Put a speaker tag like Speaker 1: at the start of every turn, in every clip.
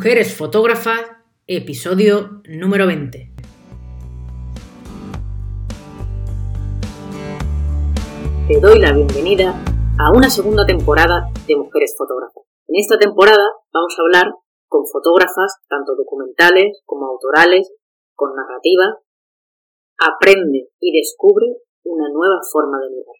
Speaker 1: Mujeres Fotógrafas, episodio número 20. Te doy la bienvenida a una segunda temporada de Mujeres Fotógrafas. En esta temporada vamos a hablar con fotógrafas, tanto documentales como autorales, con narrativa. Aprende y descubre una nueva forma de mirar.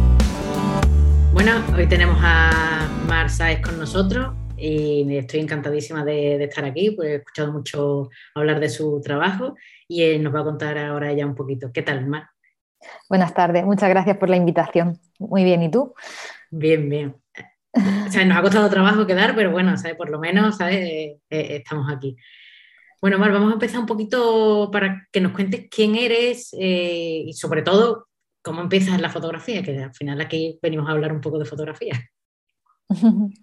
Speaker 1: Bueno, hoy tenemos a Mar Saez con nosotros y estoy encantadísima de, estar aquí, pues he escuchado mucho hablar de su trabajo y nos va a contar ahora ella un poquito. ¿Qué tal, Mar?
Speaker 2: Buenas tardes, muchas gracias por la invitación. Muy bien, ¿y tú?
Speaker 1: Bien, bien. O sea, nos ha costado trabajo quedar, pero bueno, ¿sabes? por lo menos ¿sabes? Eh, eh, estamos aquí. Bueno, Mar, vamos a empezar un poquito para que nos cuentes quién eres eh, y sobre todo ¿cómo empiezas la fotografía? Que al final aquí venimos a hablar un poco de fotografía.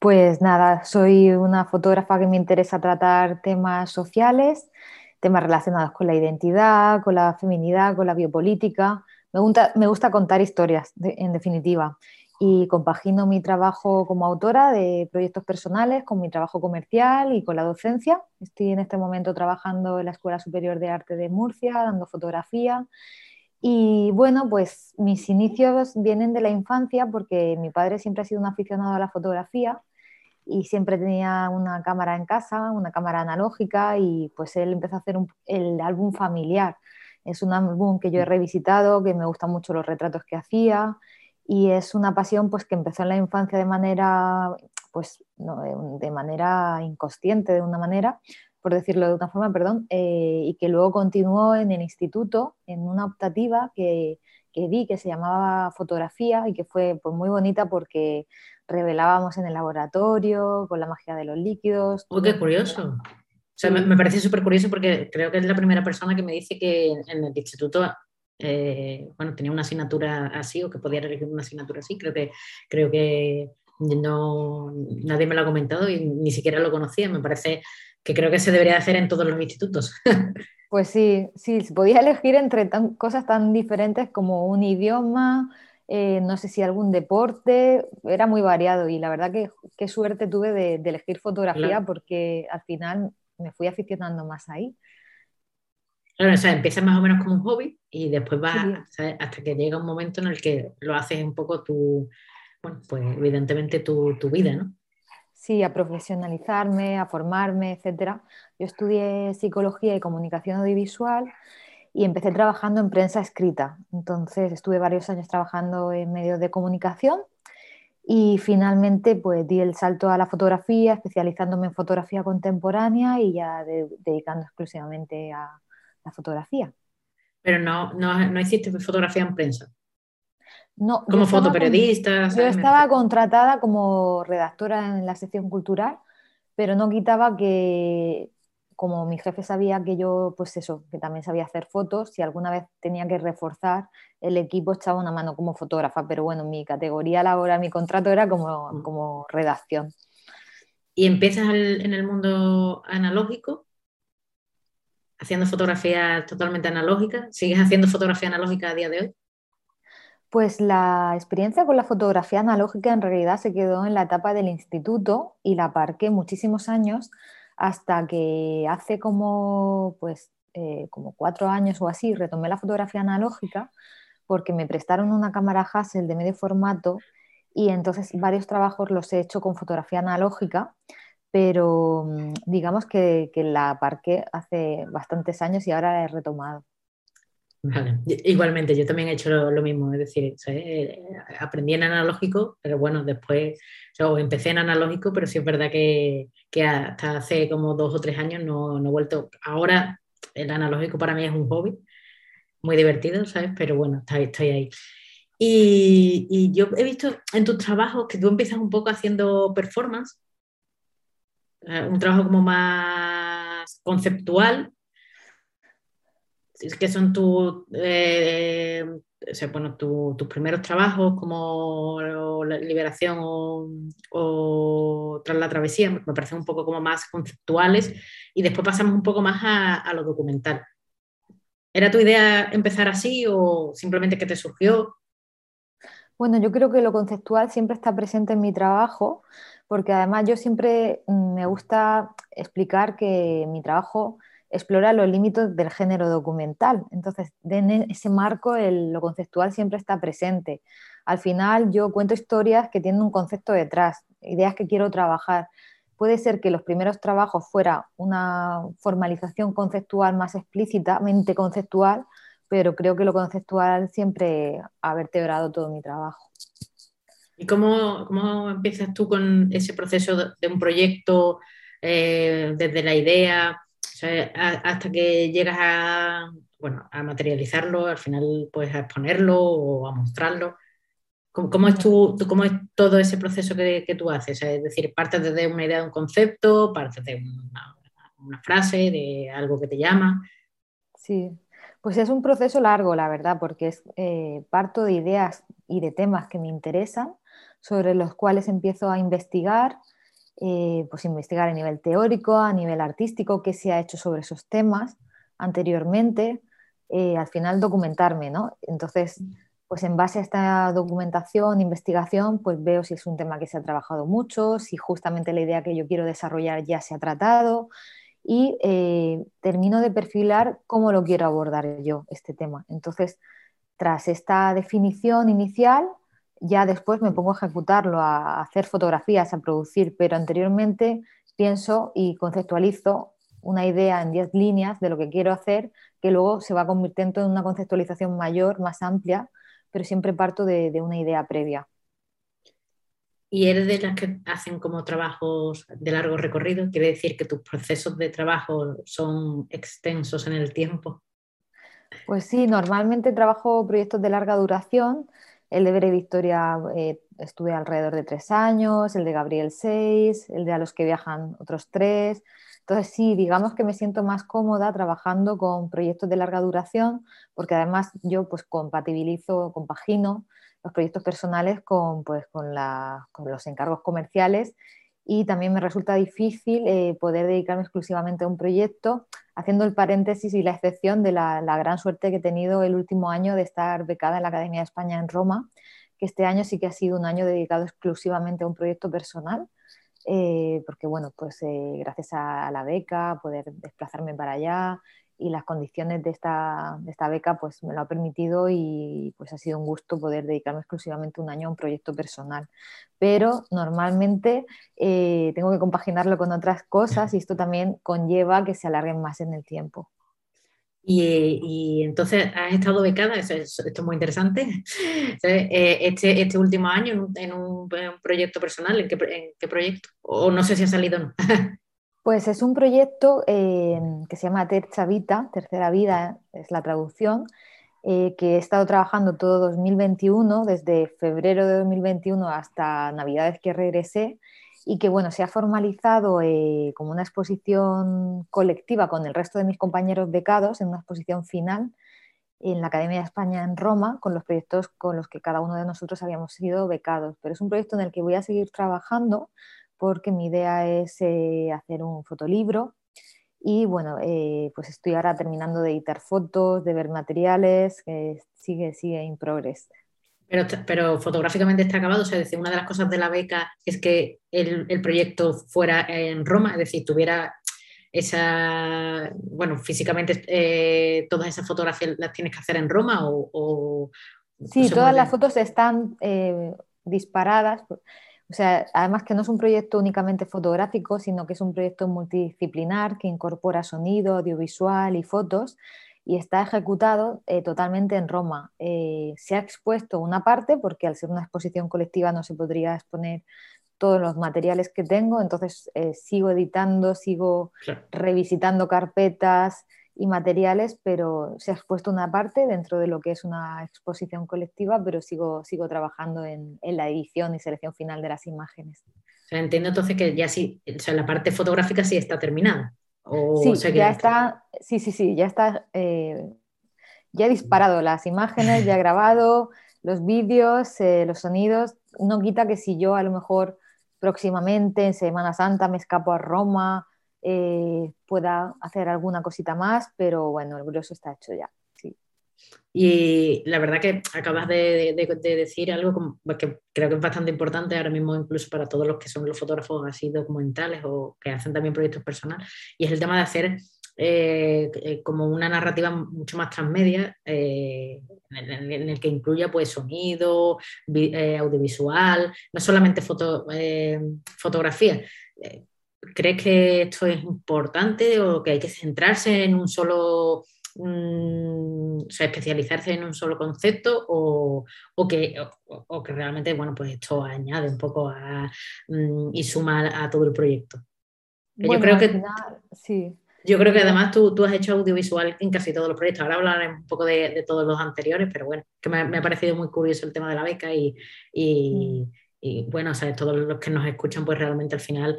Speaker 2: Pues nada, soy una fotógrafa que me interesa tratar temas sociales, temas relacionados con la identidad, con la feminidad, con la biopolítica. Me gusta, me gusta contar historias, en definitiva. Y compagino mi trabajo como autora de proyectos personales con mi trabajo comercial y con la docencia. Estoy en este momento trabajando en la Escuela Superior de Arte de Murcia, dando fotografía y bueno, pues mis inicios vienen de la infancia porque mi padre siempre ha sido un aficionado a la fotografía y siempre tenía una cámara en casa, una cámara analógica y pues él empezó a hacer el álbum familiar. Es un álbum que yo he revisitado, que me gustan mucho los retratos que hacía y es una pasión pues que empezó en la infancia de manera pues de manera inconsciente de una manera por decirlo de una forma, perdón, eh, y que luego continuó en el instituto en una optativa que, que di que se llamaba fotografía y que fue pues, muy bonita porque revelábamos en el laboratorio con la magia de los líquidos.
Speaker 1: ¡Oh, qué curioso! O sea, me, parece súper curioso porque creo que es la primera persona que me dice que en el instituto eh, bueno, tenía una asignatura así o que podía elegir una asignatura así. Creo que, creo que no, nadie me lo ha comentado y ni siquiera lo conocía. Me parece que creo que se debería hacer en todos los institutos.
Speaker 2: Pues sí, sí, se podía elegir entre cosas tan diferentes como un idioma, eh, no sé si algún deporte, era muy variado y la verdad que qué suerte tuve de, elegir fotografía porque al final me fui aficionando más ahí.
Speaker 1: Claro, o sea, empiezas más o menos como un hobby y después vas hasta que llega un momento en el que lo haces un poco tu, bueno, pues evidentemente tu, tu vida, ¿no?
Speaker 2: sí, a profesionalizarme, a formarme, etc. Yo estudié psicología y comunicación audiovisual y empecé trabajando en prensa escrita. Entonces estuve varios años trabajando en medios de comunicación y finalmente pues di el salto a la fotografía, especializándome en fotografía contemporánea y ya dedicando exclusivamente a la fotografía.
Speaker 1: Pero no, no, no hiciste fotografía en prensa.
Speaker 2: No,
Speaker 1: como fotoperiodista.
Speaker 2: Yo estaba contratada como redactora en la sección cultural, pero no quitaba que, como mi jefe sabía que yo, pues eso, que también sabía hacer fotos, si alguna vez tenía que reforzar, el equipo echaba una mano como fotógrafa, pero bueno, mi categoría laboral, mi contrato era como, mm. como redacción.
Speaker 1: ¿Y empiezas en el mundo analógico? ¿Haciendo fotografías totalmente analógicas? ¿Sigues haciendo fotografía analógica a día de hoy?
Speaker 2: Pues la experiencia con la fotografía analógica en realidad se quedó en la etapa del instituto y la aparqué muchísimos años hasta que hace como, pues, eh, como cuatro años o así retomé la fotografía analógica porque me prestaron una cámara Hassel de medio formato y entonces varios trabajos los he hecho con fotografía analógica, pero mm, digamos que, que la aparqué hace bastantes años y ahora la he retomado.
Speaker 1: Igualmente, yo también he hecho lo, mismo, es decir, eh, aprendí en analógico, pero bueno, después yo empecé en analógico, pero sí es verdad que, hasta hace como dos o tres años no, no, he vuelto. Ahora el analógico para mí es un hobby, muy divertido, ¿sabes? Pero bueno, estoy, ahí. Y, y, yo he visto en tus trabajos que tú empiezas un poco haciendo performance, eh, un trabajo como más conceptual, ¿qué son tus eh, bueno, tus primeros trabajos como liberación o, tras la travesía? Me parecen un poco como más conceptuales y después pasamos un poco más a, a lo documental. ¿Era tu idea empezar así o simplemente que te surgió?
Speaker 2: Bueno, yo creo que lo conceptual siempre está presente en mi trabajo, porque además yo siempre mm, me gusta explicar que mi trabajo explora los límites del género documental. Entonces, en ese marco lo conceptual siempre está presente. Al final yo cuento historias que tienen un concepto detrás, ideas que quiero trabajar. Puede ser que los primeros trabajos fuera una formalización conceptual más explícitamente conceptual, pero creo que lo conceptual siempre ha vertebrado todo mi trabajo.
Speaker 1: ¿Y cómo, cómo empiezas tú con ese proceso de, un proyecto eh, desde la idea hasta que llegas a, bueno, a materializarlo, al final puedes a exponerlo o a mostrarlo? ¿Cómo, es, tu, cómo es todo ese proceso que, que, tú haces? Es decir, partes desde una idea de un concepto, partes de una, una frase, de algo que te llama.
Speaker 2: Sí, pues es un proceso largo, la verdad, porque es, eh, parto de ideas y de temas que me interesan, sobre los cuales empiezo a investigar, eh, pues investigar a nivel teórico, a nivel artístico, qué se ha hecho sobre esos temas anteriormente, eh, al final documentarme, ¿no? Entonces, pues en base a esta documentación, investigación, pues veo si es un tema que se ha trabajado mucho, si justamente la idea que yo quiero desarrollar ya se ha tratado, y eh, termino de perfilar cómo lo quiero abordar yo, este tema. Entonces, tras esta definición inicial, ya después me pongo a ejecutarlo, a hacer fotografías, a producir, pero anteriormente pienso y conceptualizo una idea en 10 líneas de lo que quiero hacer, que luego se va convirtiendo en una conceptualización mayor, más amplia, pero siempre parto de una idea previa.
Speaker 1: ¿Y eres de las que hacen como trabajos de largo recorrido? ¿Quiere decir que tus procesos de trabajo son extensos en el tiempo?
Speaker 2: Pues sí, normalmente trabajo proyectos de larga duración. El de Bere Victoria eh, estuve alrededor de tres años, el de Gabriel seis, el de A los que viajan otros tres. Entonces sí, digamos que me siento más cómoda trabajando con proyectos de larga duración porque además yo pues compatibilizo, compagino los proyectos personales con, pues, con, los encargos comerciales y también me resulta difícil eh, poder dedicarme exclusivamente a un proyecto, haciendo el paréntesis y la excepción de la, gran suerte que he tenido el último año de estar becada en la Academia de España en Roma, que este año sí que ha sido un año dedicado exclusivamente a un proyecto personal, eh, porque bueno, pues eh, gracias a la beca, poder desplazarme para allá, y las condiciones de esta, beca pues me lo ha permitido y pues ha sido un gusto poder dedicarme exclusivamente un año a un proyecto personal. Pero normalmente eh, tengo que compaginarlo con otras cosas y esto también conlleva que se alarguen más en el tiempo.
Speaker 1: Y, entonces has estado becada, esto es muy interesante, eh, este, este, último año en un, proyecto personal, ¿en qué, ¿en qué, proyecto? O no sé si ha salido o no.
Speaker 2: Pues es un proyecto eh, que se llama Terza Vita, Tercera Vida es la traducción, eh, que he estado trabajando todo 2021, desde febrero de 2021 hasta Navidades que regresé, y que bueno, se ha formalizado eh, como una exposición colectiva con el resto de mis compañeros becados en una exposición final en la Academia de España en Roma, con los proyectos con los que cada uno de nosotros habíamos sido becados. Pero es un proyecto en el que voy a seguir trabajando porque mi idea es eh, hacer un fotolibro y bueno, eh, pues estoy ahora terminando de editar fotos, de ver materiales, que sigue, sigue en progress.
Speaker 1: Pero, pero fotográficamente está acabado, o sea, decir, una de las cosas de la beca es que el, el proyecto fuera en Roma, es decir, tuviera esa, bueno, físicamente eh, todas esas fotografías las tienes que hacer en Roma o...
Speaker 2: sí, todas las fotos están disparadas o sea, además que no es un proyecto únicamente fotográfico, sino que es un proyecto multidisciplinar que incorpora sonido, audiovisual y fotos y está ejecutado eh, totalmente en Roma. Eh, se ha expuesto una parte porque al ser una exposición colectiva no se podría exponer todos los materiales que tengo, entonces eh, sigo editando, sigo revisitando carpetas, y materiales, pero se ha expuesto una parte dentro de lo que es una exposición colectiva, pero sigo, sigo trabajando en, en la edición y selección final de las imágenes.
Speaker 1: entiendo entonces que ya sí, o sea, la parte fotográfica sí está terminada.
Speaker 2: sí, ya está, sí, sí, sí, ya está eh, ya he disparado las imágenes, ya he grabado los vídeos, eh, los sonidos. No quita que si yo a lo mejor próximamente en Semana Santa me escapo a Roma, eh, pueda hacer alguna cosita más, pero bueno, el grueso está hecho ya.
Speaker 1: Y la verdad que acabas de, decir algo que creo que es bastante importante ahora mismo, incluso para todos los que son los fotógrafos así documentales o que hacen también proyectos personales, y es el tema de hacer eh, eh, como una narrativa mucho más transmedia, en, el, que incluya pues sonido, audiovisual, no solamente foto, fotografía ¿Crees que esto es importante o que hay que centrarse en un solo, mm, o sea, especializarse en un solo concepto o, que, que, realmente, bueno, pues esto añade un poco mm, y suma a todo el proyecto? yo creo que... sí. Yo creo que además tú, has hecho audiovisual en casi todos los proyectos. Ahora hablaré un poco de, todos los anteriores, pero bueno, que me, ha parecido muy curioso el tema de la beca y, y, mm. y bueno, o todos los que nos escuchan, pues realmente al final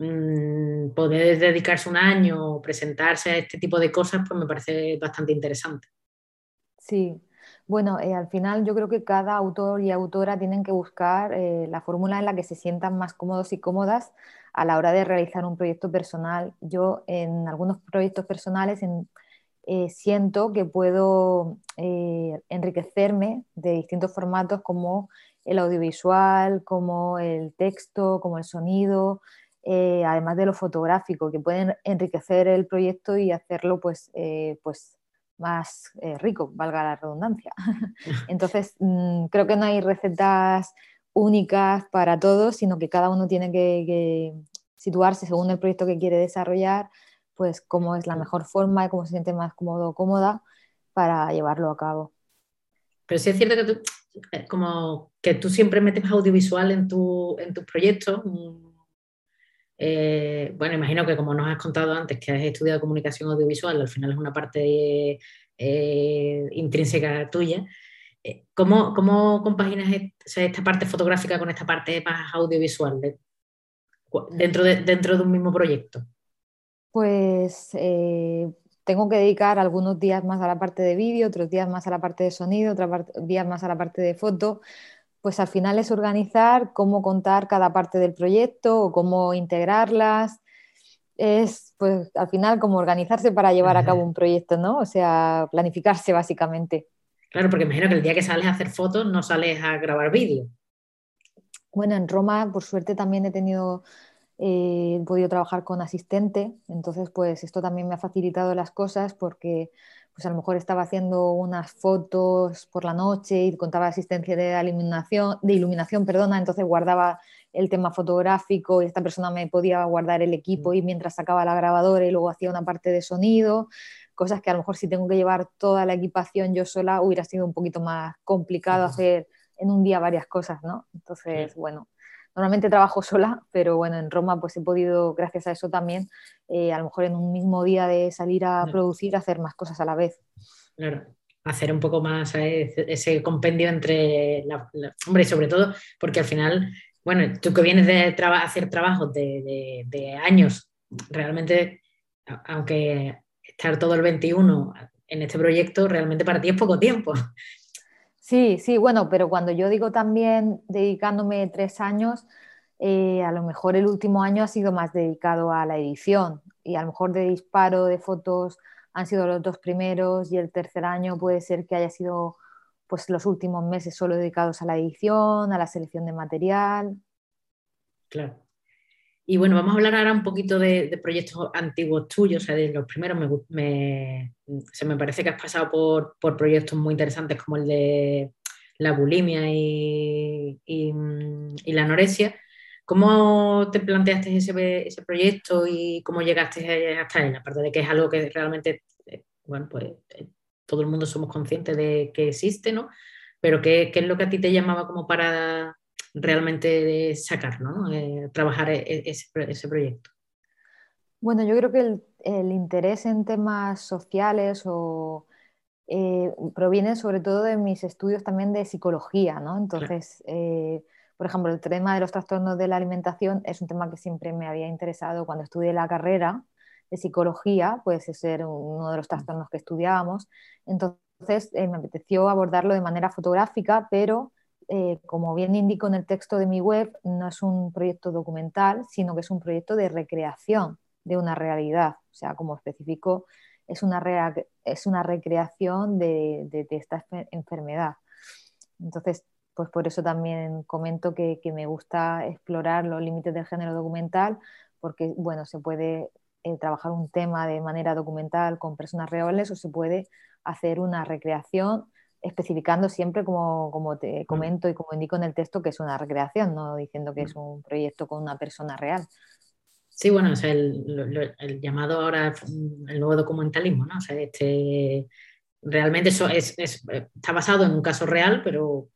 Speaker 1: Mm, poder dedicarse un año o presentarse a este tipo de cosas, pues me parece bastante interesante.
Speaker 2: Sí, bueno, eh, al final yo creo que cada autor y autora tienen que buscar eh, la fórmula en la que se sientan más cómodos y cómodas a la hora de realizar un proyecto personal. Yo en algunos proyectos personales eh, siento que puedo enriquecerme de distintos formatos como el audiovisual, como el texto, como el sonido, eh, además de lo fotográfico, que pueden enriquecer el proyecto y hacerlo pues, eh, pues más eh, rico, valga la redundancia. Entonces, mm, creo que no hay recetas únicas para todos, sino que cada uno tiene que, situarse según el proyecto que quiere desarrollar, pues cómo es la mejor forma y cómo se siente más cómodo o cómoda para llevarlo a cabo.
Speaker 1: Pero sí es cierto que tú, como que tú siempre metes audiovisual en, tu, en tus proyectos, mm, eh, bueno, imagino que como nos has contado antes, que has estudiado comunicación audiovisual, al final es una parte eh, intrínseca tuya. Eh, ¿Cómo, cómo compaginas esta parte fotográfica con esta parte más audiovisual dentro, de, dentro de un mismo proyecto?
Speaker 2: Pues tengo que dedicar algunos días más a la parte de vídeo, otros días más a la parte de sonido, otros días más a la parte de foto, pues al final es organizar cómo contar cada parte del proyecto o cómo integrarlas. Es, pues al final como organizarse para llevar a cabo un proyecto, ¿no? O sea, planificarse básicamente.
Speaker 1: Claro, porque imagino que el día que sales a hacer fotos no sales a grabar vídeo.
Speaker 2: Bueno, en Roma, por suerte, también he tenido, eh, he podido trabajar con asistente, entonces pues esto también me ha facilitado las cosas porque pues a lo mejor estaba haciendo unas fotos por la noche y contaba asistencia de iluminación, de iluminación, perdona, entonces guardaba el tema fotográfico y esta persona me podía guardar el equipo y mientras sacaba la grabadora y luego hacía una parte de sonido, cosas que a lo mejor si tengo que llevar toda la equipación yo sola hubiera sido un poquito más complicado hacer en un día varias cosas, ¿no? Entonces, bueno, Normalmente trabajo sola, pero bueno, en Roma pues he podido, gracias a eso también, eh, a lo mejor en un mismo día de salir a producir, hacer más cosas a la vez.
Speaker 1: Claro, hacer un poco más eh, ese compendio entre, la, hombre, y sobre todo porque al final, bueno, tú que vienes de hacer trabajos de, de años, realmente, aunque estar todo el 21 en este proyecto, realmente para ti es poco tiempo.
Speaker 2: Sí, sí, bueno, pero cuando yo digo también dedicándome tres años, eh, a lo mejor el último año ha sido más dedicado a la edición y a lo mejor de disparo de fotos han sido los dos primeros y el tercer año puede ser que haya sido pues los últimos meses solo dedicados a la edición, a la selección de material.
Speaker 1: Claro. Y bueno, vamos a hablar ahora un poquito de, proyectos antiguos tuyos, o sea, de los primeros. Me, se me parece que has pasado por, proyectos muy interesantes como el de la bulimia y, la anorexia. ¿Cómo te planteaste ese, ese, proyecto y cómo llegaste hasta él? Aparte de que es algo que realmente, eh, bueno, pues eh, todo el mundo somos conscientes de que existe, ¿no? Pero ¿qué, ¿qué, es lo que a ti te llamaba como para realmente sacar, ¿no? Eh, trabajar e, e, ese, proyecto.
Speaker 2: Bueno, yo creo que el, interés en temas sociales o, eh, proviene sobre todo de mis estudios también de psicología, ¿no? Entonces, eh, por ejemplo, el tema de los trastornos de la alimentación es un tema que siempre me había interesado cuando estudié la carrera de psicología, pues ese era uno de los trastornos que estudiábamos. Entonces, Entonces me apeteció abordarlo de manera fotográfica, pero como bien indico en el texto de mi web, no es un proyecto documental, sino que es un proyecto de recreación de una realidad. O sea, como especifico, es una, es una recreación de, esta enfermedad. Entonces, pues por eso también comento que, que, me gusta explorar los límites del género documental, porque, bueno, se puede eh, trabajar un tema de manera documental con personas reales o se puede hacer una recreación especificando siempre, como, como te mm. comento y como indico en el texto, que es una recreación, no diciendo que es mm. un proyecto con una persona real.
Speaker 1: Sí, bueno, o sea, el, el, llamado ahora el nuevo documentalismo, ¿no? O sea, este, realmente eso es, es, está basado en un caso real, pero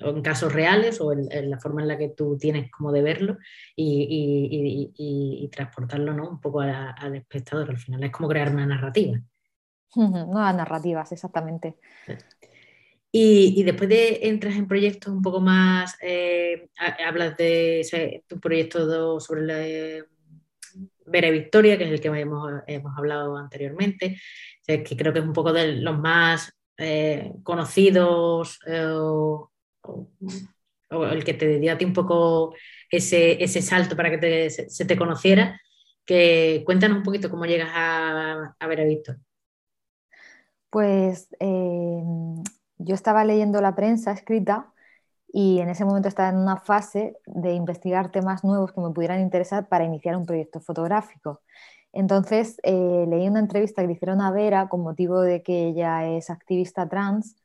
Speaker 1: en casos reales o en, la forma en la que tú tienes como de verlo y, y, y, transportarlo ¿no? un poco al espectador. Al final es como crear una narrativa.
Speaker 2: Nuevas narrativas, exactamente.
Speaker 1: Y, después de entras en proyectos un poco más, eh, hablas de tu proyecto sobre la, Vera Victoria, que es el que hemos, hemos hablado anteriormente, que creo que es un poco de los más eh, conocidos eh, o, el que te dio a ti un poco ese, ese salto para que se, te conociera. Que cuéntanos un poquito cómo llegas a, Vera Victoria.
Speaker 2: Pues eh, yo estaba leyendo la prensa escrita y en ese momento estaba en una fase de investigar temas nuevos que me pudieran interesar para iniciar un proyecto fotográfico. Entonces eh, leí una entrevista que le hicieron a Vera con motivo de que ella es activista trans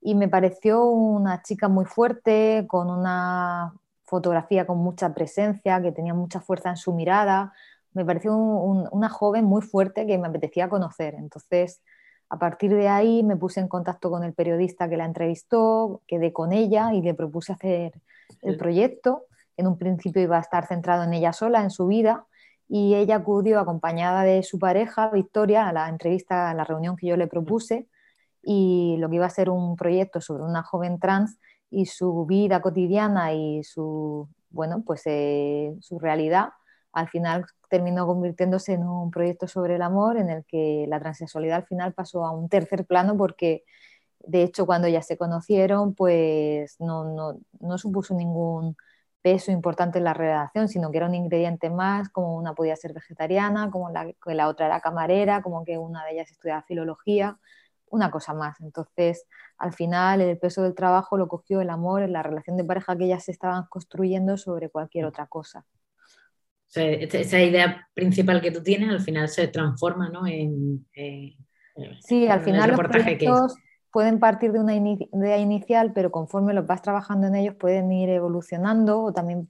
Speaker 2: y me pareció una chica muy fuerte, con una fotografía con mucha presencia, que tenía mucha fuerza en su mirada. Me pareció una joven muy fuerte que me apetecía conocer. Entonces a partir de ahí me puse en contacto con el periodista que la entrevistó, quedé con ella y le propuse hacer el proyecto. En un principio iba a estar centrado en ella sola, en su vida, y ella acudió acompañada de su pareja, Victoria, a la entrevista, a la reunión que yo le propuse, y lo que iba a ser un proyecto sobre una joven trans y su vida cotidiana y su, bueno, pues, eh, su realidad, al final terminó convirtiéndose en un proyecto sobre el amor en el que la transexualidad al final pasó a un tercer plano porque de hecho cuando ya se conocieron pues no, no, supuso ningún peso importante en la relación, sino que era un ingrediente más, como una podía ser vegetariana, como la, que la otra era camarera, como que una de ellas estudiaba filología, una cosa más. Entonces, al final, el peso del trabajo lo cogió el amor, en la relación de pareja que ellas estaban construyendo sobre cualquier otra cosa
Speaker 1: esa idea principal que tú tienes al final se transforma ¿no? en,
Speaker 2: sí, al final los proyectos pueden partir de una idea inicial, pero conforme los vas trabajando en ellos pueden ir evolucionando o también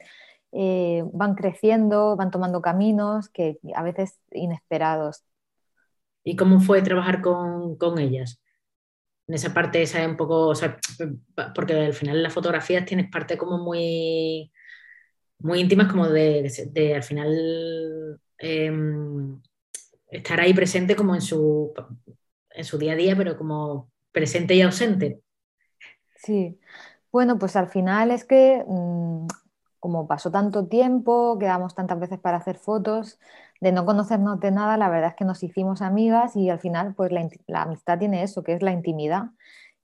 Speaker 2: eh, van creciendo, van tomando caminos que a veces inesperados.
Speaker 1: ¿Y cómo fue trabajar con, con ellas? En esa parte, esa un poco, o sea, porque al final en las fotografías tienes parte como muy muy íntimas como de, al final em, estar ahí presente como en su, en su día a día, pero como presente y ausente.
Speaker 2: Sí, bueno, pues al final es que mm, como pasó tanto tiempo, quedamos tantas veces para hacer fotos, de no conocernos de nada, la verdad es que nos hicimos amigas y al final pues la, la amistad tiene eso, que es la intimidad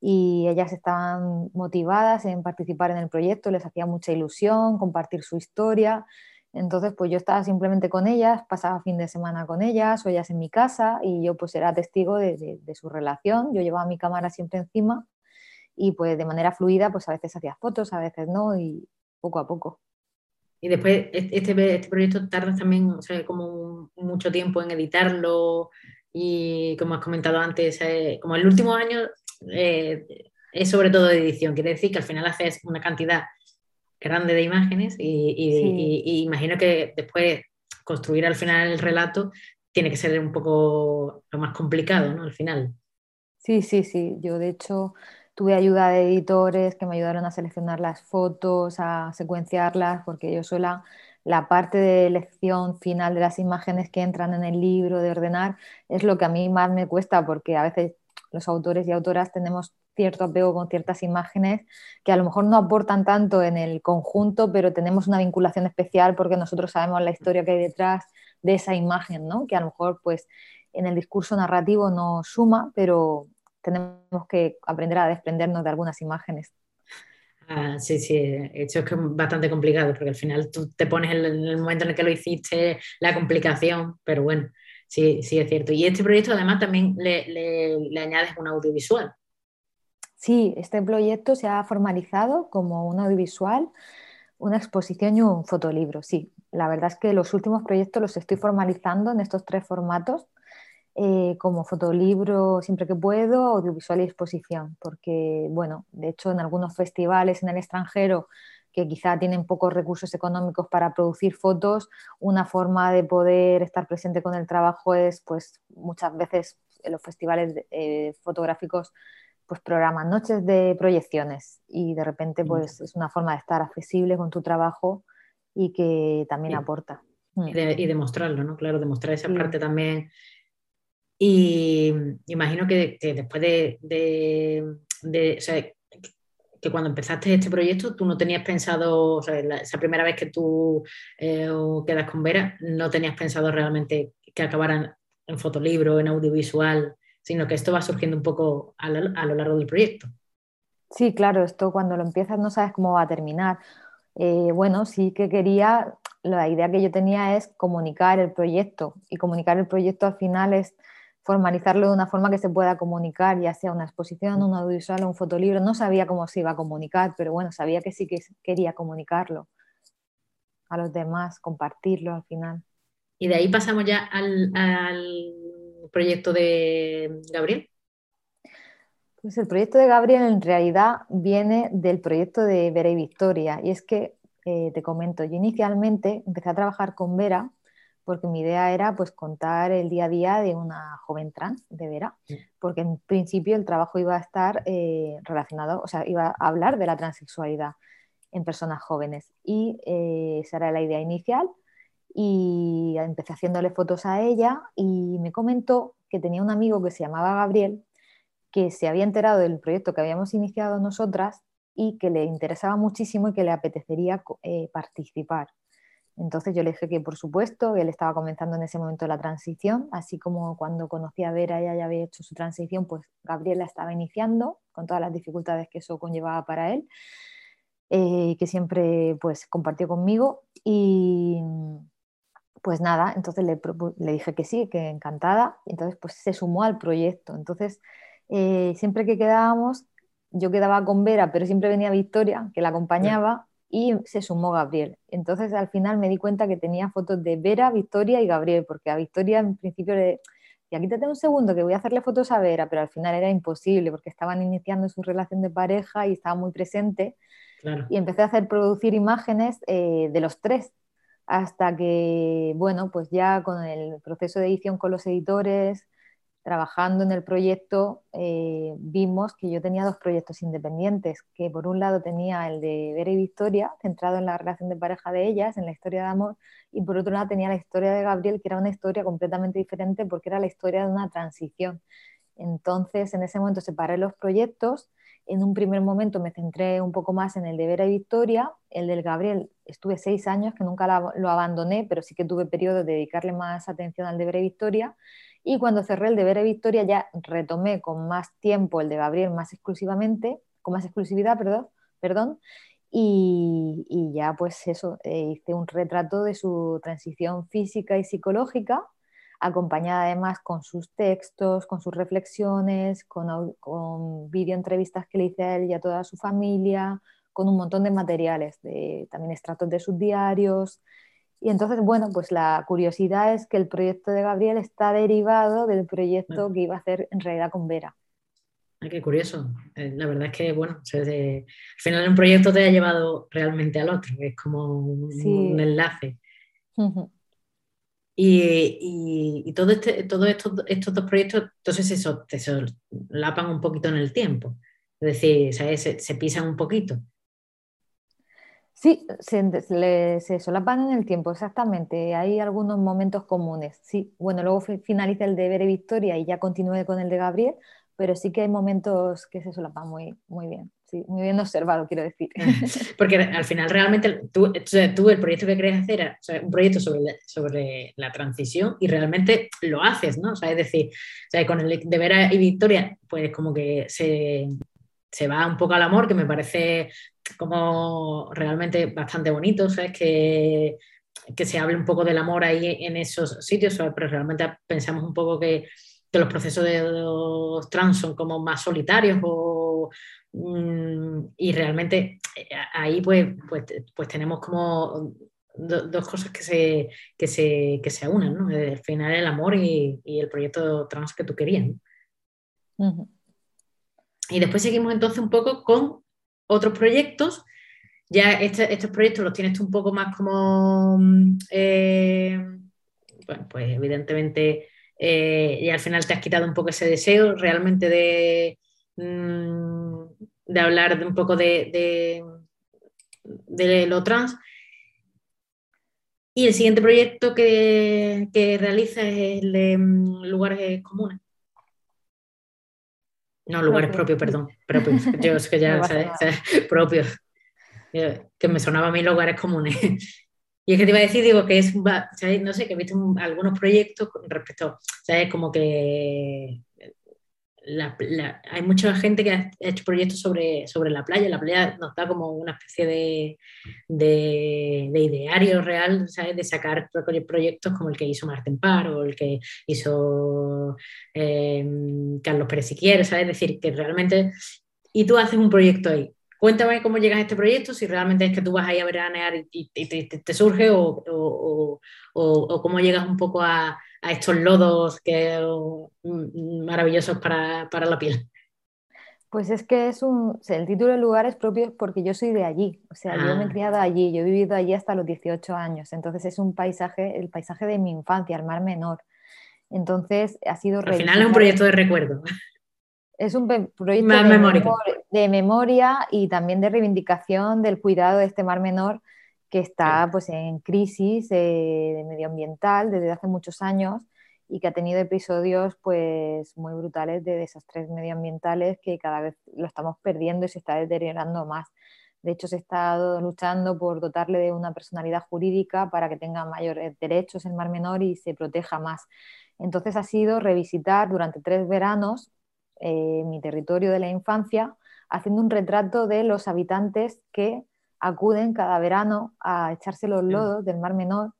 Speaker 2: y ellas estaban motivadas en participar en el proyecto, les hacía mucha ilusión compartir su historia. Entonces, pues yo estaba simplemente con ellas, pasaba fin de semana con ellas o ellas en mi casa y yo pues era testigo de, su relación. Yo llevaba mi cámara siempre encima y pues de manera fluida pues a veces hacía fotos, a veces no y poco a poco.
Speaker 1: Y después este, este proyecto tarda también o sea, como mucho tiempo en editarlo y como has comentado antes, eh, como el último año eh, es sobre todo de edición, quiere decir que al final haces una cantidad grande de imágenes y, imagino que después construir al final el relato tiene que ser un poco lo más complicado, ¿no? Al final.
Speaker 2: Sí, sí, sí. Yo de hecho tuve ayuda de editores que me ayudaron a seleccionar las fotos, a secuenciarlas, porque yo sola la parte de elección final de las imágenes que entran en el libro, de ordenar, es lo que a mí más me cuesta, porque a veces los autores y autoras tenemos cierto apego con ciertas imágenes que a lo mejor no aportan tanto en el conjunto, pero tenemos una vinculación especial porque nosotros sabemos la historia que hay detrás de esa imagen, ¿no? que a lo mejor pues en el discurso narrativo no suma, pero tenemos que aprender a desprendernos de algunas imágenes.
Speaker 1: Ah, sí, sí, hecho es que es bastante complicado porque al final tú te pones en el momento en el que lo hiciste la complicación, pero bueno, sí, sí es cierto. Y este proyecto además también le, le añades un audiovisual.
Speaker 2: Sí, este proyecto se ha formalizado como un audiovisual, una exposición y un fotolibro. Sí, la verdad es que los últimos proyectos los estoy formalizando en estos tres formatos eh, como fotolibro siempre que puedo, audiovisual y exposición, porque, bueno, de hecho en algunos festivales en el extranjero que quizá tienen pocos recursos económicos para producir fotos, una forma de poder estar presente con el trabajo es, pues, muchas veces en los festivales eh, fotográficos pues programan noches de proyecciones y de repente pues es una forma de estar accesible con tu trabajo y que también aporta.
Speaker 1: Y, demostrarlo, ¿no? Claro, demostrar esa parte también y imagino que, después de, o sea, que cuando empezaste este proyecto tú no tenías pensado, o sea, esa primera vez que tú eh, quedas con Vera, no tenías pensado realmente que acabaran en fotolibro, en audiovisual, sino que esto va surgiendo un poco a, lo largo del proyecto.
Speaker 2: Sí, claro, esto cuando lo empiezas no sabes cómo va a terminar. Eh, bueno, sí que quería, la idea que yo tenía es comunicar el proyecto y comunicar el proyecto al final es formalizarlo de una forma que se pueda comunicar, ya sea una exposición, un audiovisual o un fotolibro. No sabía cómo se iba a comunicar, pero bueno, sabía que sí que quería comunicarlo a los demás, compartirlo al final.
Speaker 1: Y de ahí pasamos ya al, proyecto de Gabriel.
Speaker 2: Pues el proyecto de Gabriel en realidad viene del proyecto de Vera y Victoria. Y es que, eh, te comento, yo inicialmente empecé a trabajar con Vera porque mi idea era pues contar el día a día de una joven trans, de Vera, porque en principio el trabajo iba a estar eh, relacionado, o sea, iba a hablar de la transexualidad en personas jóvenes y eh, esa era la idea inicial y empecé haciéndole fotos a ella y me comentó que tenía un amigo que se llamaba Gabriel que se había enterado del proyecto que habíamos iniciado nosotras y que le interesaba muchísimo y que le apetecería eh, participar. Entonces yo le dije que por supuesto, él estaba comenzando en ese momento la transición, así como cuando conocí a Vera, ella ya había hecho su transición, pues Gabriela estaba iniciando con todas las dificultades que eso conllevaba para él, eh, que siempre pues compartió conmigo. Y pues nada, entonces le, dije que sí, que encantada, y entonces pues se sumó al proyecto. Entonces eh, siempre que quedábamos, yo quedaba con Vera, pero siempre venía Victoria, que la acompañaba y se sumó Gabriel. Entonces al final me di cuenta que tenía fotos de Vera, Victoria y Gabriel, porque a Victoria en principio le... Y aquí te tengo un segundo que voy a hacerle fotos a Vera, pero al final era imposible porque estaban iniciando su relación de pareja y estaba muy presente. Y empecé a hacer producir imágenes eh, de los tres, hasta que, bueno, pues ya con el proceso de edición con los editores, trabajando en el proyecto eh, vimos que yo tenía dos proyectos independientes, que por un lado tenía el de Vera y Victoria, centrado en la relación de pareja de ellas, en la historia de amor, y por otro lado tenía la historia de Gabriel, que era una historia completamente diferente porque era la historia de una transición. Entonces, en ese momento separé los proyectos. En un primer momento me centré un poco más en el de Vera y Victoria. El del Gabriel estuve seis años, que nunca lo abandoné, pero sí que tuve periodo de dedicarle más atención al de Vera y Victoria. Y cuando cerré el de Vera Victoria ya retomé con más tiempo el de Gabriel más exclusivamente, con más exclusividad, perdón, perdón. Y, ya pues eso, eh, hice un retrato de su transición física y psicológica, acompañada además con sus textos, con sus reflexiones, con, con video entrevistas que le hice a él y a toda su familia, con un montón de materiales, de, también extractos de sus diarios, y entonces, bueno, pues la curiosidad es que el proyecto de Gabriel está derivado del proyecto que iba a hacer en realidad con Vera.
Speaker 1: Ay, qué curioso. Eh, la verdad es que, bueno, al final un proyecto te ha llevado realmente al otro, es como un, enlace. y, y, todo este, todos estos, estos dos proyectos, entonces eso, te solapan un poquito en el tiempo. Es decir, Se, se pisan un poquito.
Speaker 2: Sí, se, solapan en el tiempo, exactamente. Hay algunos momentos comunes. Sí, bueno, luego finaliza el de Bere Victoria y ya continúe con el de Gabriel, pero sí que hay momentos que se solapan muy, muy bien. Sí, muy bien observado, quiero decir.
Speaker 1: Porque al final realmente tú, tú el proyecto que querías hacer era un proyecto sobre la, sobre la transición y realmente lo haces, ¿no? O sea, es decir, o sea, con el de Vera y Victoria, pues como que se, se va un poco al amor, que me parece como realmente bastante bonito, ¿sabes? Que, que se hable un poco del amor ahí en esos sitios, pero realmente pensamos un poco que, que los procesos de los trans son como más solitarios o, mm, y realmente eh, ahí pues, pues, pues tenemos como dos cosas que se, que se, que se unan, ¿no? Al final el amor y, y, el proyecto trans que tú querías. Y después seguimos entonces un poco con otros proyectos. Ya este, estos proyectos los tienes tú un poco más como, mm, eh, bueno, pues evidentemente, eh, y al final te has quitado un poco ese deseo realmente de, mm, hablar un poco de, de, lo trans. Y el siguiente proyecto que, que realiza es el de mm, lugares comunes. No, lugares propios, perdón. Propios. Yo es que ya, ¿sabes? Propios. Que me sonaba a mí lugares comunes. Y es que te iba a decir, digo, que es, No sé, que he visto algunos proyectos respecto, ¿sabes? Como que hay mucha gente que ha hecho proyectos sobre, sobre la playa. La playa nos da como una especie de, de, ideario real, ¿sabes? De sacar proyectos como el que hizo Marten Par o el que hizo eh, Carlos Pérez Siquiera, ¿sabes? Es decir, que realmente... Y tú haces un proyecto ahí. Cuéntame cómo llegas a este proyecto, si realmente es que tú vas ahí a veranear y, y, te, surge o, o, o cómo llegas un poco a, a estos lodos que, mm, maravillosos para, la piel?
Speaker 2: Pues es que es un, el título de lugares propios porque yo soy de allí, o sea, yo me he ah. criado allí, yo he vivido allí hasta los 18 años, entonces es un paisaje, el paisaje de mi infancia, el Mar Menor. Entonces ha sido...
Speaker 1: Al final es un proyecto de recuerdo.
Speaker 2: Es un proyecto de memoria, de memoria y también de reivindicación del cuidado de este Mar Menor que está pues, en crisis eh, medioambiental desde hace muchos años y que ha tenido episodios pues, muy brutales de desastres medioambientales que cada vez lo estamos perdiendo y se está deteriorando más. De hecho, se está luchando por dotarle de una personalidad jurídica para que tenga mayores derechos el Mar Menor y se proteja más. Entonces ha sido revisitar durante tres veranos eh, mi territorio de la infancia, haciendo un retrato de los habitantes que acuden cada verano a echarse los lodos del Mar Menor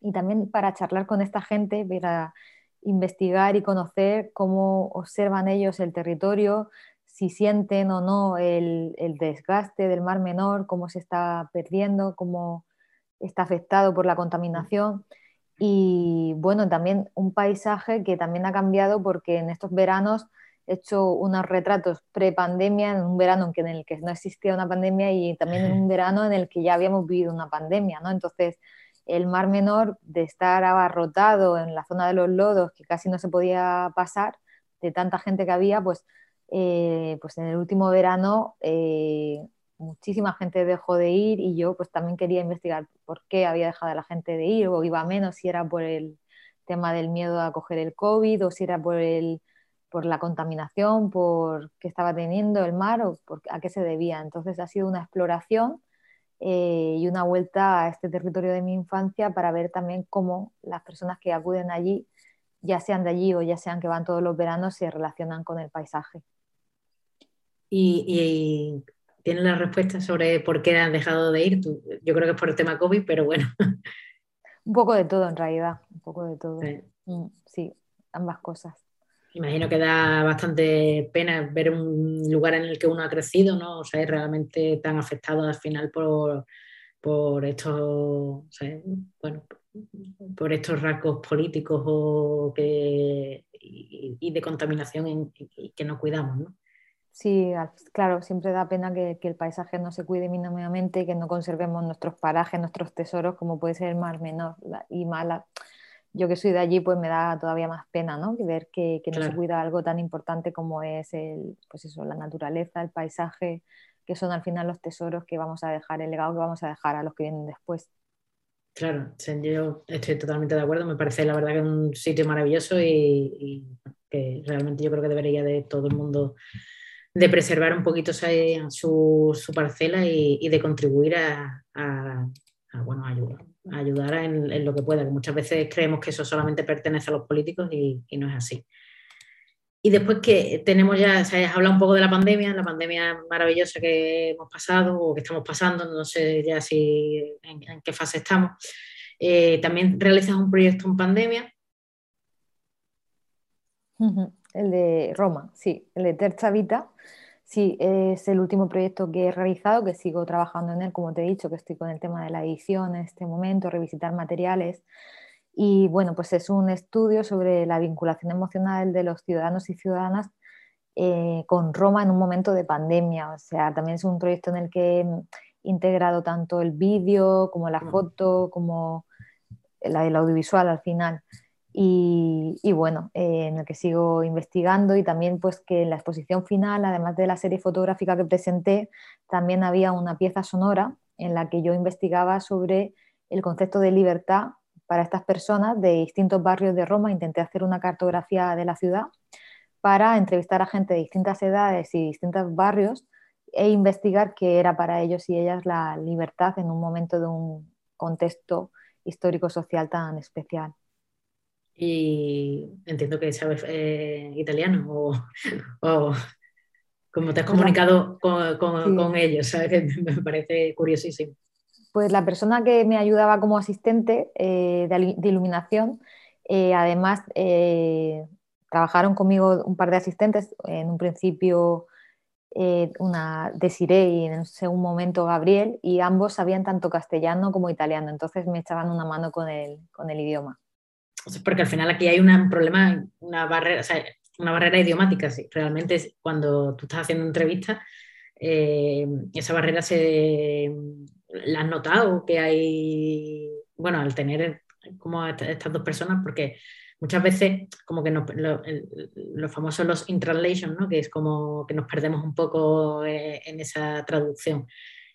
Speaker 2: y también para charlar con esta gente, para investigar y conocer cómo observan ellos el territorio, si sienten o no el, desgaste del Mar Menor, cómo se está perdiendo, cómo está afectado por la contaminación. Y bueno, también un paisaje que también ha cambiado porque en estos veranos hecho unos retratos pre-pandemia, en un verano en el que no existía una pandemia y también en un verano en el que ya habíamos vivido una pandemia, ¿no? Entonces, el Mar Menor, de estar abarrotado en la zona de los lodos, que casi no se podía pasar, de tanta gente que había, pues, eh, pues en el último verano eh, muchísima gente dejó de ir y yo pues también quería investigar por qué había dejado la gente de ir o iba menos, si era por el tema del miedo a coger el COVID o si era por el por la contaminación por que estaba teniendo el mar o por, a qué se debía. Entonces ha sido una exploración eh, y una vuelta a este territorio de mi infancia para ver también cómo las personas que acuden allí, ya sean de allí o ya sean que van todos los veranos, se relacionan con el paisaje.
Speaker 1: Y, y ¿tienes la respuesta sobre por qué han dejado de ir? yo creo que es por el tema COVID, pero bueno.
Speaker 2: Un poco de todo en realidad, un poco de todo. sí mm, ambas cosas.
Speaker 1: Imagino que da bastante pena ver un lugar en el que uno ha crecido, ¿no? O sea, es realmente tan afectado al final por, por estos, bueno, por estos rasgos políticos o que, y, de contaminación que no cuidamos, ¿no?
Speaker 2: Sí, claro, siempre da pena que, el paisaje no se cuide mínimamente, que no conservemos nuestros parajes, nuestros tesoros, como puede ser el mar menor y mala yo que soy de allí, pues me da todavía más pena, ¿no? Ver que, no se cuida algo tan importante como es el, pues eso, la naturaleza, el paisaje, que son al final los tesoros que vamos a dejar, el legado que vamos a dejar a los que vienen después.
Speaker 1: Claro, yo estoy totalmente de acuerdo, me parece la verdad que es un sitio maravilloso y, que realmente yo creo que debería de todo el mundo de preservar un poquito su, su parcela y, de contribuir a, bueno, ayudar, ayudar en, lo que pueda, que muchas veces creemos que eso solamente pertenece a los políticos y, no es así. Y después que tenemos ya, se ha hablado un poco de la pandemia, la pandemia maravillosa que hemos pasado o que estamos pasando, no sé ya si en, qué fase estamos. Eh, también realizas un proyecto en pandemia.
Speaker 2: El de Roma, sí, el de Terza Vita. Sí, es el último proyecto que he realizado, que sigo trabajando en él, como te he dicho, que estoy con el tema de la edición en este momento, revisitar materiales. Y bueno, pues es un estudio sobre la vinculación emocional de los ciudadanos y ciudadanas eh, con Roma en un momento de pandemia. O sea, también es un proyecto en el que he integrado tanto el vídeo como la foto, como la, el audiovisual al final. Y, bueno, eh, en el que sigo investigando y también pues que en la exposición final, además de la serie fotográfica que presenté, también había una pieza sonora en la que yo investigaba sobre el concepto de libertad para estas personas de distintos barrios de Roma. Intenté hacer una cartografía de la ciudad para entrevistar a gente de distintas edades y distintos barrios e investigar qué era para ellos y ellas la libertad en un momento de un contexto histórico-social tan especial
Speaker 1: y entiendo que sabes eh, italiano o, o cómo te has comunicado con, con, ellos, ¿sabes? Que me parece curiosísimo.
Speaker 2: Pues la persona que me ayudaba como asistente eh, de, iluminación, eh, además trabajaron conmigo un par de asistentes, en un principio una Desiree y en un momento Gabriel, y ambos sabían tanto castellano como italiano, entonces me echaban una mano con el, con el idioma
Speaker 1: porque al final aquí hay un problema, una barrera, o una barrera idiomática. Sí. Realmente cuando tú estás haciendo entrevistas, eh, esa barrera se la has notado que hay, bueno, al tener como estas dos personas, porque muchas veces como que los famosos los intranslation, ¿no? que es como que nos perdemos un poco eh, en esa traducción.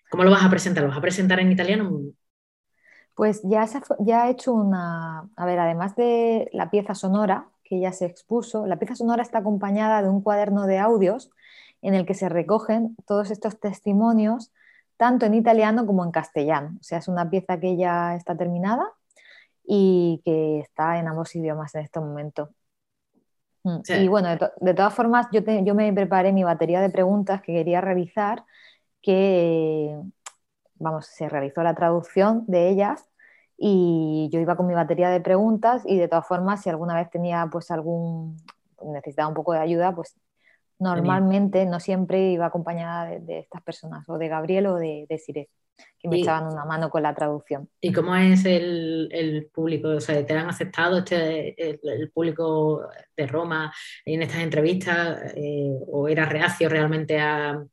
Speaker 1: ¿Cómo lo vas a presentar? ¿Lo vas a presentar en italiano?
Speaker 2: Pues ya, se, ya he hecho una, a ver, además de la pieza sonora que ya se expuso, la pieza sonora está acompañada de un cuaderno de audios en el que se recogen todos estos testimonios, tanto en italiano como en castellano. O sea, es una pieza que ya está terminada y que está en ambos idiomas en este momento. Mm, y bueno, de, todas formas, yo, yo, me preparé mi batería de preguntas que quería realizar, que vamos, se realizó la traducción de ellas y yo iba con mi batería de preguntas y de todas formas si alguna vez tenía pues algún, necesitaba un poco de ayuda, pues normalmente, no siempre iba acompañada de, estas personas, o de Gabriel o de, de Sire, que me echaban una mano con la traducción.
Speaker 1: ¿Y cómo es el, público? O sea, ¿te han aceptado este, el, público de Roma en estas entrevistas? Eh, ¿O era reacio realmente a,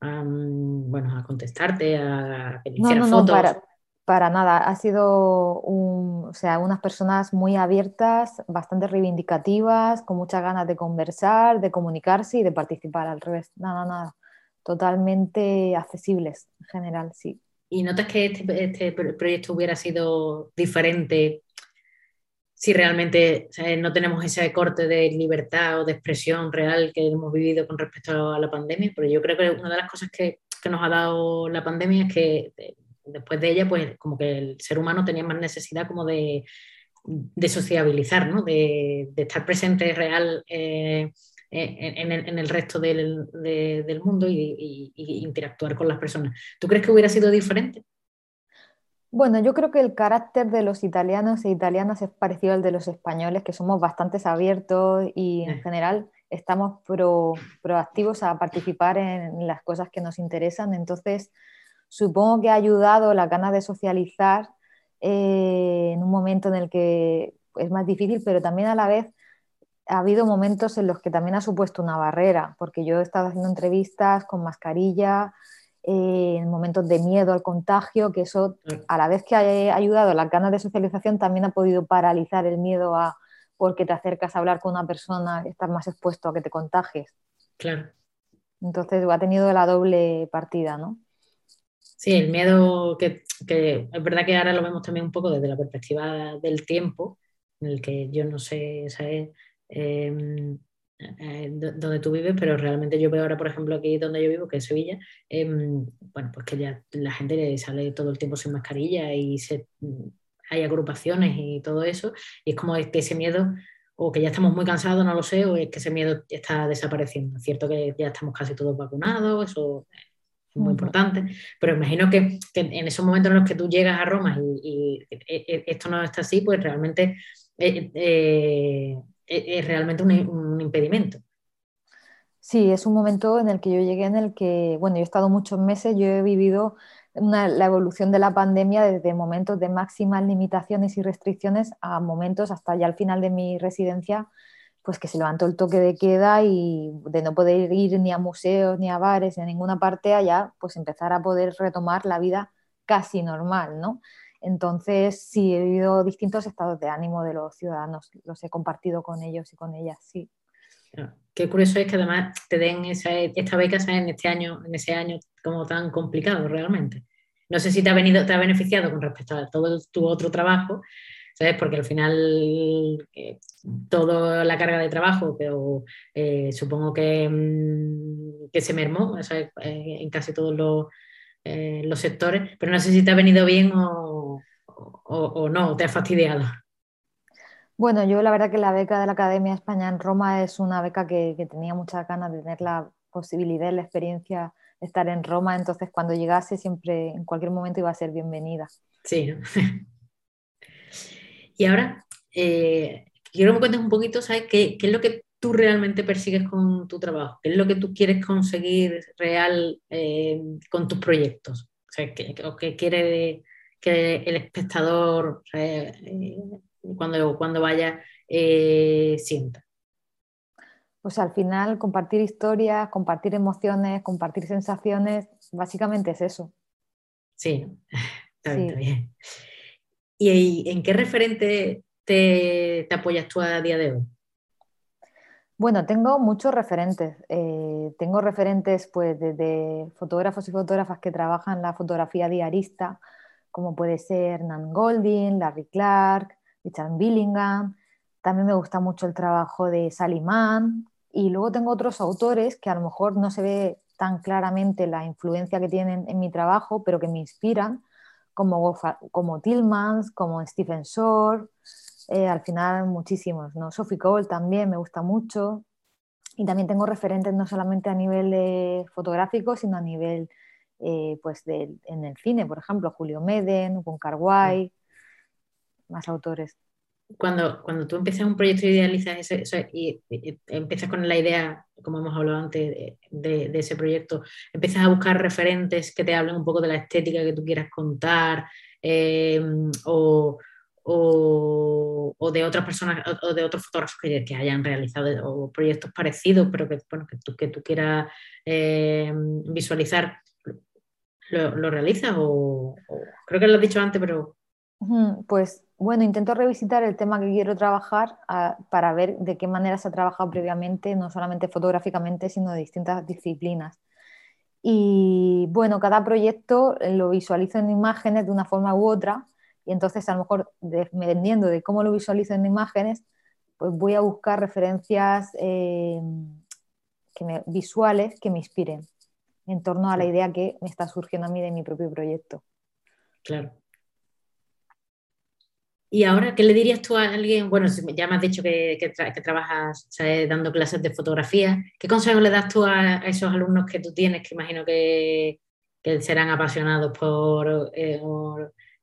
Speaker 1: bueno, a contestarte, a que
Speaker 2: no, no, fotos. No, para, nada. Ha sido un, o sea, unas personas muy abiertas, bastante reivindicativas, con muchas ganas de conversar, de comunicarse y de participar al revés. Nada, nada. Totalmente accesibles en general, sí.
Speaker 1: ¿Y notas que este, este proyecto hubiera sido diferente si realmente no tenemos ese corte de libertad o de expresión real que hemos vivido con respecto a la pandemia, pero yo creo que una de las cosas que, que nos ha dado la pandemia es que eh, después de ella, pues como que el ser humano tenía más necesidad como de, de sociabilizar, ¿no? de, estar presente real eh, en, el, resto del, del mundo y, y interactuar con las personas. ¿Tú crees que hubiera sido diferente?
Speaker 2: Bueno, yo creo que el carácter de los italianos e italianas es parecido al de los españoles, que somos bastante abiertos y en general estamos proactivos a participar en las cosas que nos interesan. Entonces, supongo que ha ayudado la gana de socializar eh, en un momento en el que es más difícil, pero también a la vez ha habido momentos en los que también ha supuesto una barrera, porque yo he estado haciendo entrevistas con mascarilla, eh, en momentos de miedo al contagio, que eso a la vez que ha ayudado a las ganas de socialización también ha podido paralizar el miedo a porque te acercas a hablar con una persona, estás más expuesto a que te contagies.
Speaker 1: Claro.
Speaker 2: Entonces ha tenido la doble partida, ¿no?
Speaker 1: Sí, el miedo que, que, es verdad que ahora lo vemos también un poco desde la perspectiva del tiempo, en el que yo no sé, ¿sabes? em, eh, donde tú vives, pero realmente yo veo ahora, por ejemplo, aquí donde yo vivo, que es Sevilla, em, bueno, pues que ya la gente sale todo el tiempo sin mascarilla y se, hay agrupaciones y todo eso, y es como que ese miedo, o que ya estamos muy cansados, no lo sé, o es que ese miedo está desapareciendo. Es cierto que ya estamos casi todos vacunados, eso es muy importante, pero imagino que, en esos momentos en los que tú llegas a Roma y, esto no está así, pues realmente eh, eh, es realmente un, impedimento.
Speaker 2: Sí, es un momento en el que yo llegué, en el que, bueno, yo he estado muchos meses, yo he vivido la evolución de la pandemia desde momentos de máximas limitaciones y restricciones a momentos hasta ya al final de mi residencia, pues que se levantó el toque de queda y de no poder ir ni a museos, ni a bares, ni a ninguna parte allá, pues empezar a poder retomar la vida casi normal, ¿no? Entonces, sí, he vivido distintos estados de ánimo de los ciudadanos, los he compartido con ellos y con ellas, sí.
Speaker 1: Qué curioso es que además te den esa, esta beca en este año, en ese año como tan complicado realmente. No sé si te ha venido, te ha beneficiado con respecto a todo tu otro trabajo, ¿sabes? Porque al final eh, toda la carga de trabajo, pero eh, supongo que, mm, que, se mermó eh, en casi todos los, los, sectores, pero no sé si te ha venido bien o, o, no, te ha fastidiado.
Speaker 2: Bueno, yo la verdad que la beca de la Academia España en Roma es una beca que, que tenía muchas ganas de tener la posibilidad, la experiencia de estar en Roma, entonces cuando llegase siempre, en cualquier momento iba a ser bienvenida.
Speaker 1: Sí. y ahora, eh, quiero que me cuentes un poquito, ¿sabes? ¿Qué, ¿Qué, es lo que tú realmente persigues con tu trabajo? ¿Qué es lo que tú quieres conseguir real eh, con tus proyectos? O sea, ¿qué, qué quiere que el espectador eh, cuando, cuando vaya eh, sienta?
Speaker 2: Pues al final compartir historias, compartir emociones, compartir sensaciones, básicamente es eso.
Speaker 1: Sí, está bien. ¿Y en qué referente te, apoyas tú a día de hoy?
Speaker 2: Bueno, tengo muchos referentes. Eh, tengo referentes pues desde fotógrafos y fotógrafas que trabajan la fotografía diarista, como puede ser Nan Goldin, Larry Clark, Richard Billingham. También me gusta mucho el trabajo de Sally Mann. Y luego tengo otros autores que a lo mejor no se ve tan claramente la influencia que tienen en mi trabajo, pero que me inspiran, como, como Tillmans, como Stephen Shore, eh, al final muchísimos. ¿no? Sophie Cole también me gusta mucho. Y también tengo referentes no solamente a nivel fotográfico, sino a nivel eh, pues en el cine, por ejemplo, Julio Meden, Con Carguay, más autores.
Speaker 1: Cuando, cuando tú empiezas un proyecto y idealizas eso, y, empiezas con la idea, como hemos hablado antes, de, ese proyecto, empiezas a buscar referentes que te hablen un poco de la estética que tú quieras contar, eh, o, o, de otras personas o de otros fotógrafos que, que hayan realizado proyectos parecidos, pero que, bueno, que, tú, que tú quieras eh, visualizar. ¿Lo, realizas o, creo que lo has dicho antes, pero...
Speaker 2: Pues bueno, intento revisitar el tema que quiero trabajar ah, para ver de qué manera se ha trabajado previamente, no solamente fotográficamente, sino de distintas disciplinas. Y bueno, cada proyecto lo visualizo en imágenes de una forma u otra, y entonces a lo mejor dependiendo de cómo lo visualizo en imágenes, pues voy a buscar referencias eh, visuales que me inspiren en torno a la idea que me está surgiendo a mí de mi propio proyecto.
Speaker 1: Claro. Y ahora, ¿qué le dirías tú a alguien? Bueno, ya me has dicho que, trabajas dando clases de fotografía. ¿Qué consejo le das tú a, esos alumnos que tú tienes, que imagino que, serán apasionados por, eh,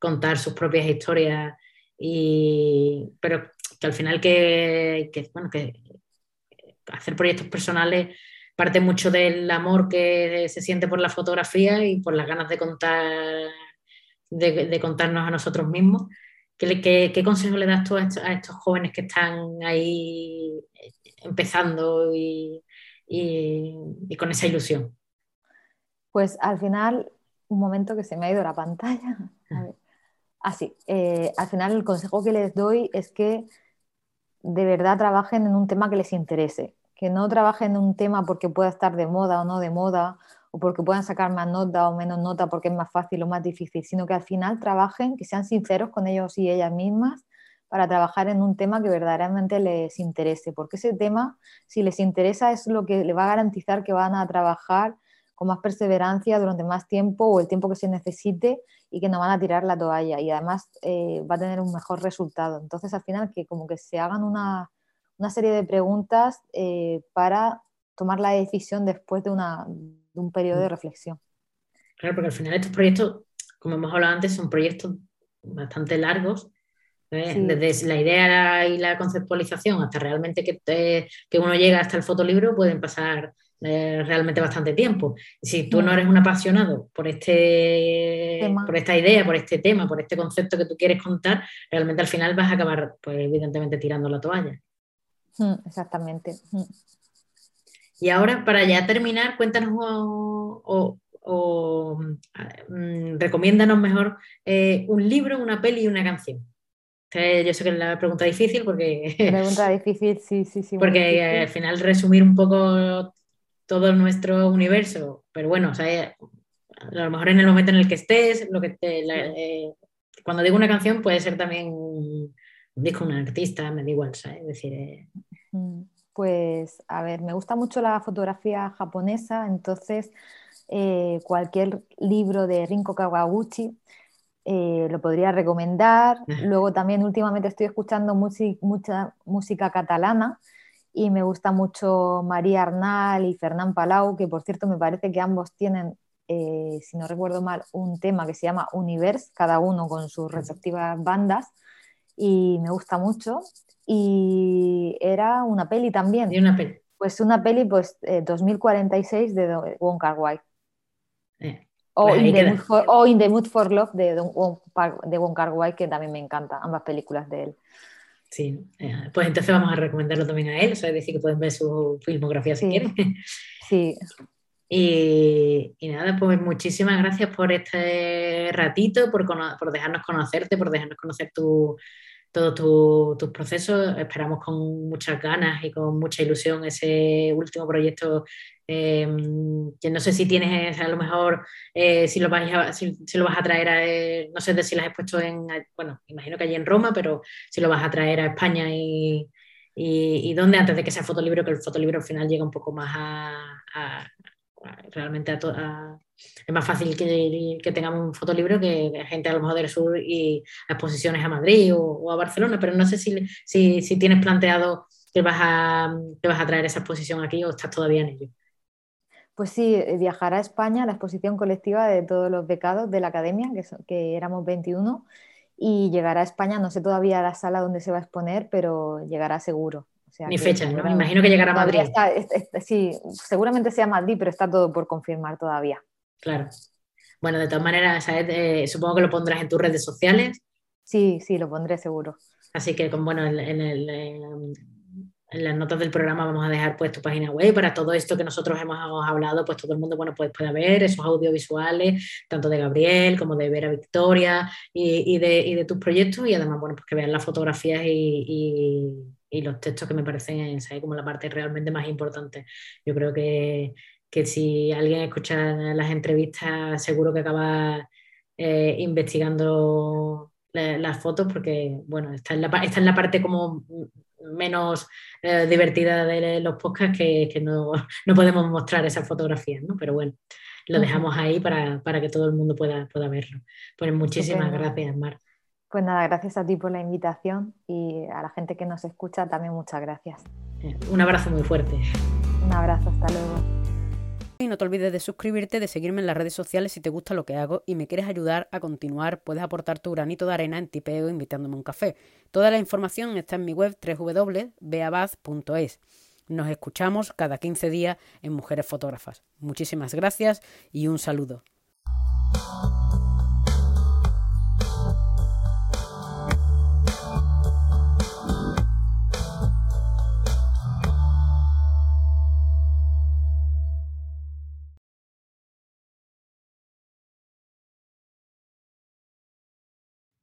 Speaker 1: contar sus propias historias, y, pero que al final que, bueno, que hacer proyectos personales parte mucho del amor que se siente por la fotografía y por las ganas de contar, de, contarnos a nosotros mismos. ¿Qué, qué, qué consejo le das tú a estos, jóvenes que están ahí empezando y, con esa ilusión?
Speaker 2: Pues al final, un momento que se me ha ido la pantalla. Así, eh, al final el consejo que les doy es que de verdad trabajen en un tema que les interese que no trabajen en un tema porque pueda estar de moda o no de moda, o porque puedan sacar más nota o menos nota porque es más fácil o más difícil, sino que al final trabajen, que sean sinceros con ellos y ellas mismas para trabajar en un tema que verdaderamente les interese, porque ese tema, si les interesa, es lo que le va a garantizar que van a trabajar con más perseverancia durante más tiempo o el tiempo que se necesite y que no van a tirar la toalla y además eh, va a tener un mejor resultado. Entonces, al final, que como que se hagan una, serie de preguntas eh, para tomar la decisión después de, un periodo de mm. reflexión.
Speaker 1: Claro, porque al final estos proyectos, como hemos hablado antes, son proyectos bastante largos Desde la idea y la conceptualización hasta realmente que, que, uno llega hasta el fotolibro pueden pasar eh, realmente bastante tiempo. Si tú no eres un apasionado por, este, por esta idea, por este tema, por este concepto que tú quieres contar, realmente al final vas a acabar, pues evidentemente, tirando la toalla.
Speaker 2: Exactamente.
Speaker 1: Y ahora, para ya terminar, cuéntanos o, mm, recomiéndanos mejor eh, un libro, una peli y una canción. yo sé que es la pregunta difícil porque...
Speaker 2: Pregunta difícil, sí, sí, sí.
Speaker 1: Porque al final resumir un poco todo nuestro universo, pero bueno, o sea, a lo mejor en el momento en el que estés, lo que eh, cuando digo una canción puede ser también un disco, un artista, me da igual, ¿sabes? Es decir, eh,
Speaker 2: pues a ver, me gusta mucho la fotografía japonesa, entonces eh, cualquier libro de Rinko Kawaguchi lo podría recomendar. Luego también últimamente estoy escuchando mucha música catalana y me gusta mucho María Arnal y Fernán Palau, que por cierto me parece que ambos tienen, eh, si no recuerdo mal, un tema que se llama Universe, cada uno con sus respectivas bandas, y me gusta mucho. Y era una peli también.
Speaker 1: ¿Y una peli?
Speaker 2: Pues una peli, pues 2046 eh, de Wong Kar Wai.
Speaker 1: Eh,
Speaker 2: o, pues In the Mood for, Love de, de Wong Kar Wai, que también me encanta, ambas películas de él.
Speaker 1: Sí, eh, pues entonces vamos a recomendarlo también a él, o sea, es decir, que pueden ver su filmografía si quieren.
Speaker 2: Sí.
Speaker 1: Y, nada, pues muchísimas gracias por este ratito, por, por dejarnos conocerte, por dejarnos conocer tu, todos tus procesos. Esperamos con muchas ganas y con mucha ilusión ese último proyecto Em, que no sé si tienes a lo mejor, eh, si, lo vas a, si, lo vas a traer a, eh, no sé si lo has puesto en, bueno, imagino que allí en Roma, pero si lo vas a traer a España y, y, dónde antes de que sea fotolibro, que el fotolibro al final llega un poco más a, realmente es más fácil que, tengamos un fotolibro que gente a lo mejor del sur y a exposiciones a Madrid o, a Barcelona, pero no sé si, tienes planteado que vas, a, que vas a traer esa exposición aquí o estás todavía en ello.
Speaker 2: Pues sí, eh, viajará a España la exposición colectiva de todos los becados de la academia, que, que éramos 21, y llegará a España, no sé todavía la sala donde se va a exponer, pero llegará seguro.
Speaker 1: Ni fecha, ¿no? Me imagino que llegará a Madrid.
Speaker 2: sí, seguramente sea Madrid, pero está todo por confirmar todavía.
Speaker 1: Claro. Bueno, de todas maneras, eh, supongo que lo pondrás en tus redes sociales.
Speaker 2: Sí, sí, lo pondré seguro.
Speaker 1: Así que, bueno, en, el, en las notas del programa vamos a dejar pues tu página web para todo esto que nosotros hemos hablado, pues todo el mundo bueno, pues pueda ver esos audiovisuales, tanto de Gabriel como de Vera Victoria y, de, de, tus proyectos y además bueno, pues que vean las fotografías y, los textos que me parecen como la parte realmente más importante. Yo creo que, si alguien escucha las entrevistas seguro que acaba eh, investigando las fotos porque bueno, está en la, está en la parte como menos eh, divertida de los podcasts que, no, podemos mostrar esas fotografías, ¿no? Pero bueno, lo dejamos ahí para, que todo el mundo pueda, pueda verlo. Pues muchísimas gracias, Mar.
Speaker 2: Pues nada, gracias a ti por la invitación y a la gente que nos escucha también muchas gracias.
Speaker 1: Un abrazo muy fuerte.
Speaker 2: Un abrazo, hasta luego.
Speaker 3: Y no te olvides de suscribirte, de seguirme en las redes sociales si te gusta lo que hago y me quieres ayudar a continuar, puedes aportar tu granito de arena en tipeo invitándome a un café. Toda la información está en mi web www.beabaz.es. Nos escuchamos cada 15 días en Mujeres Fotógrafas. Muchísimas gracias y un saludo.